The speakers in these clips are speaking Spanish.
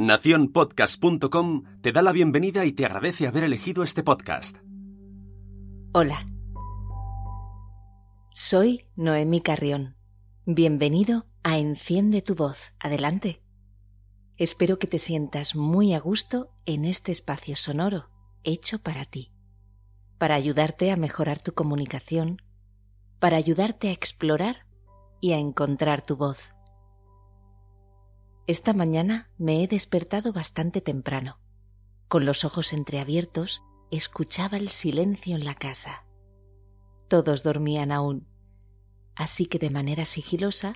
Naciónpodcast.com te da la bienvenida y te agradece haber elegido este podcast. Hola. Soy Noemí Carrión. Bienvenido a Enciende tu voz. Adelante. Espero que te sientas muy a gusto en este espacio sonoro hecho para ti, para ayudarte a mejorar tu comunicación, para ayudarte a explorar y a encontrar tu voz esta mañana me he despertado bastante temprano. Con los ojos entreabiertos, escuchaba el silencio en la casa. Todos dormían aún, así que de manera sigilosa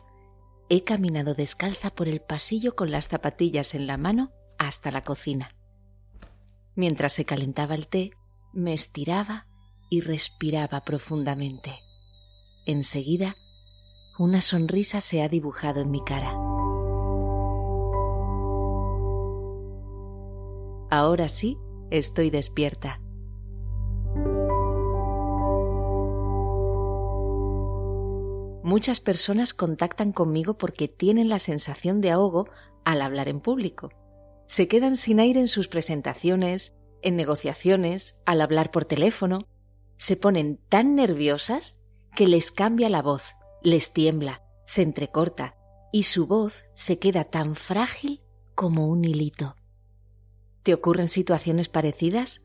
he caminado descalza por el pasillo con las zapatillas en la mano hasta la cocina. Mientras se calentaba el té, me estiraba y respiraba profundamente. Enseguida, una sonrisa se ha dibujado en mi cara. Ahora sí, estoy despierta. Muchas personas contactan conmigo porque tienen la sensación de ahogo al hablar en público. Se quedan sin aire en sus presentaciones, en negociaciones, al hablar por teléfono. Se ponen tan nerviosas que les cambia la voz, les tiembla, se entrecorta y su voz se queda tan frágil como un hilito. ¿Te ocurren situaciones parecidas?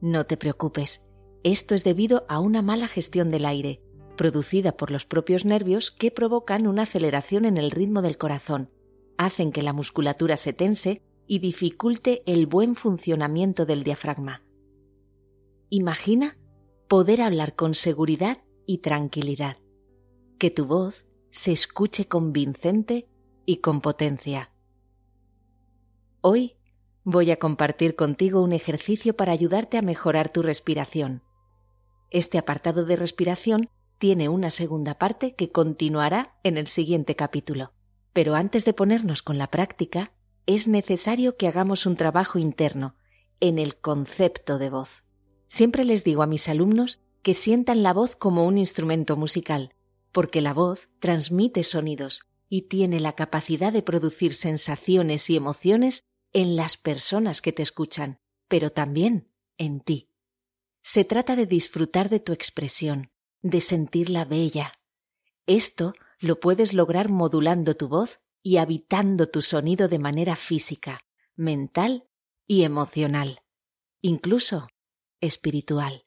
No te preocupes, esto es debido a una mala gestión del aire, producida por los propios nervios que provocan una aceleración en el ritmo del corazón, hacen que la musculatura se tense y dificulte el buen funcionamiento del diafragma. Imagina poder hablar con seguridad y tranquilidad, que tu voz se escuche convincente y con potencia. Hoy voy a compartir contigo un ejercicio para ayudarte a mejorar tu respiración. Este apartado de respiración tiene una segunda parte que continuará en el siguiente capítulo. Pero antes de ponernos con la práctica, es necesario que hagamos un trabajo interno en el concepto de voz. Siempre les digo a mis alumnos que sientan la voz como un instrumento musical, porque la voz transmite sonidos y tiene la capacidad de producir sensaciones y emociones en las personas que te escuchan, pero también en ti. Se trata de disfrutar de tu expresión, de sentirla bella. Esto lo puedes lograr modulando tu voz y habitando tu sonido de manera física, mental y emocional, incluso espiritual.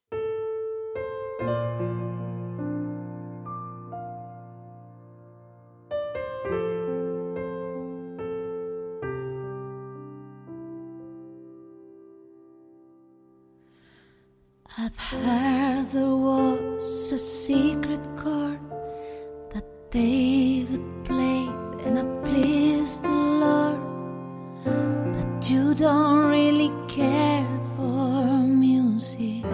Secret chord that David played and the Lord. But you don't really care for music,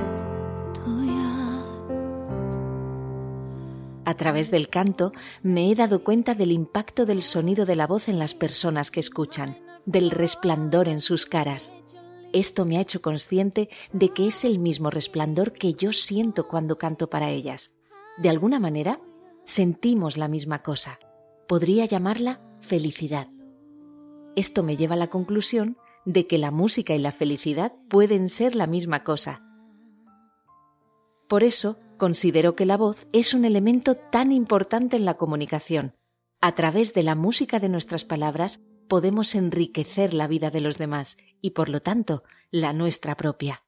A través del canto me he dado cuenta del impacto del sonido de la voz en las personas que escuchan, del resplandor en sus caras esto me ha hecho consciente de que es el mismo resplandor que yo siento cuando canto para ellas. De alguna manera, sentimos la misma cosa. Podría llamarla felicidad. Esto me lleva a la conclusión de que la música y la felicidad pueden ser la misma cosa. Por eso, considero que la voz es un elemento tan importante en la comunicación. A través de la música de nuestras palabras podemos enriquecer la vida de los demás y por lo tanto la nuestra propia.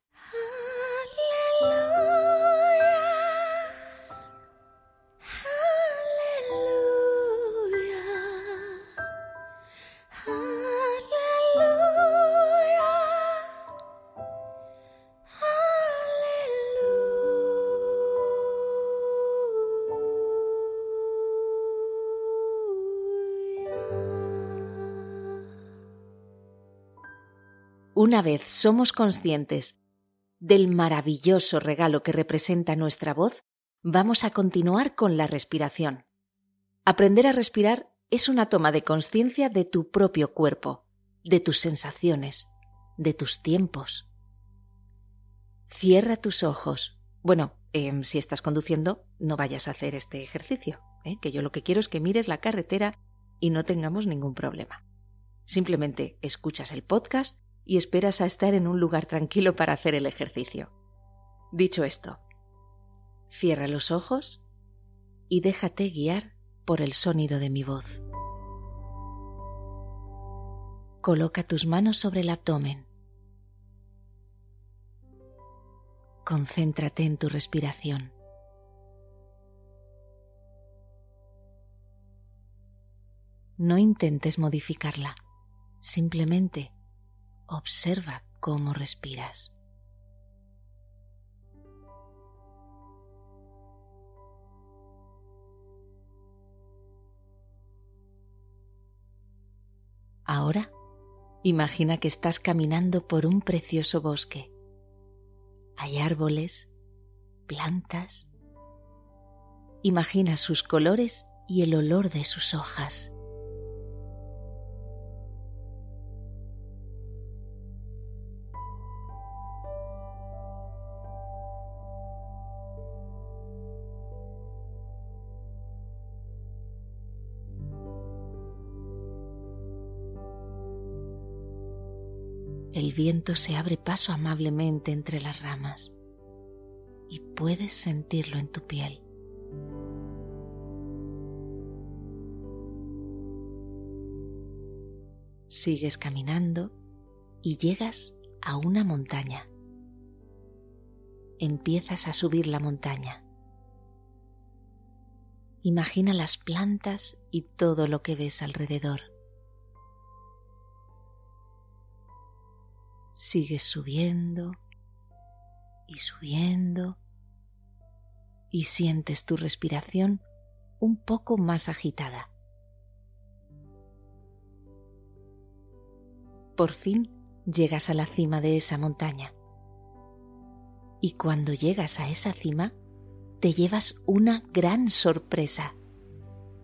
Una vez somos conscientes del maravilloso regalo que representa nuestra voz, vamos a continuar con la respiración. Aprender a respirar es una toma de conciencia de tu propio cuerpo, de tus sensaciones, de tus tiempos. Cierra tus ojos. Bueno, em, si estás conduciendo, no vayas a hacer este ejercicio, ¿eh? que yo lo que quiero es que mires la carretera y no tengamos ningún problema. Simplemente escuchas el podcast y esperas a estar en un lugar tranquilo para hacer el ejercicio. Dicho esto, cierra los ojos y déjate guiar por el sonido de mi voz. Coloca tus manos sobre el abdomen. Concéntrate en tu respiración. No intentes modificarla, simplemente observa cómo respiras. Ahora, imagina que estás caminando por un precioso bosque. Hay árboles, plantas. Imagina sus colores y el olor de sus hojas. El viento se abre paso amablemente entre las ramas y puedes sentirlo en tu piel. Sigues caminando y llegas a una montaña. Empiezas a subir la montaña. Imagina las plantas y todo lo que ves alrededor. Sigues subiendo y subiendo y sientes tu respiración un poco más agitada. Por fin llegas a la cima de esa montaña. Y cuando llegas a esa cima, te llevas una gran sorpresa.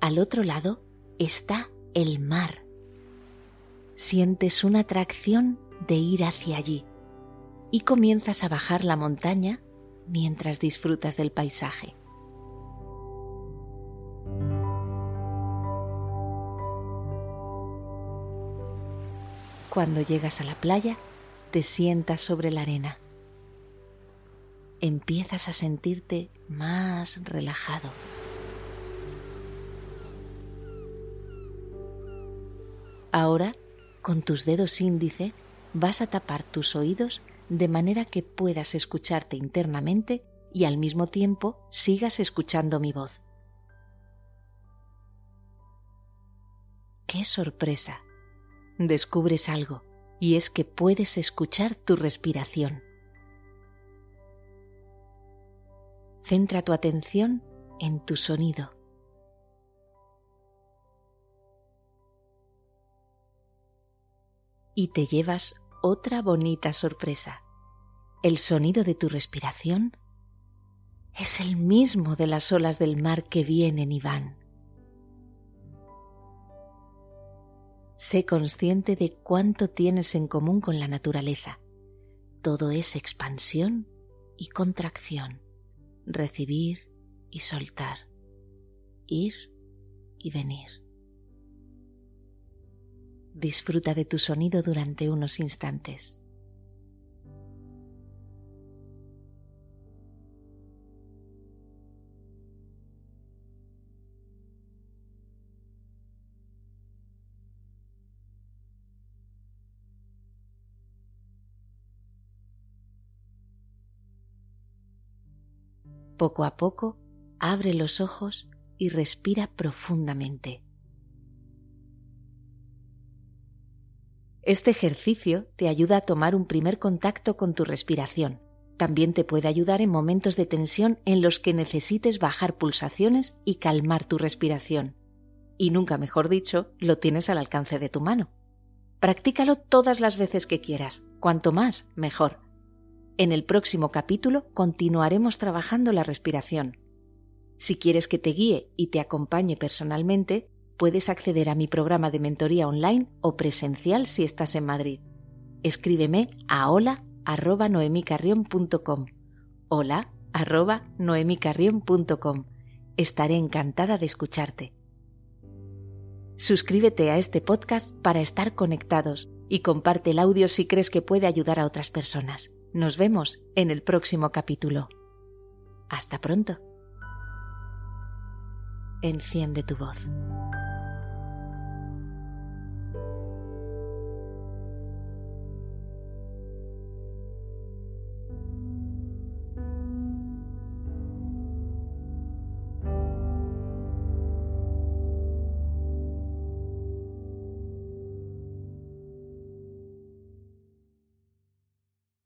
Al otro lado está el mar. Sientes una atracción de ir hacia allí y comienzas a bajar la montaña mientras disfrutas del paisaje. Cuando llegas a la playa, te sientas sobre la arena. Empiezas a sentirte más relajado. Ahora, con tus dedos índice, vas a tapar tus oídos de manera que puedas escucharte internamente y al mismo tiempo sigas escuchando mi voz. ¡Qué sorpresa! Descubres algo, y es que puedes escuchar tu respiración. Centra tu atención en tu sonido. Y te llevas otra bonita sorpresa. El sonido de tu respiración es el mismo de las olas del mar que vienen y van. Sé consciente de cuánto tienes en común con la naturaleza. Todo es expansión y contracción, recibir y soltar, ir y venir. Disfruta de tu sonido durante unos instantes. Poco a poco, abre los ojos y respira profundamente. Este ejercicio te ayuda a tomar un primer contacto con tu respiración. También te puede ayudar en momentos de tensión en los que necesites bajar pulsaciones y calmar tu respiración. Y nunca mejor dicho, lo tienes al alcance de tu mano. Practícalo todas las veces que quieras, cuanto más, mejor. En el próximo capítulo continuaremos trabajando la respiración. Si quieres que te guíe y te acompañe personalmente, puedes acceder a mi programa de mentoría online o presencial si estás en Madrid. Escríbeme a hola@noemicarrion.com. Hola@noemicarrion.com. Estaré encantada de escucharte. Suscríbete a este podcast para estar conectados y comparte el audio si crees que puede ayudar a otras personas. Nos vemos en el próximo capítulo. Hasta pronto. Enciende tu voz.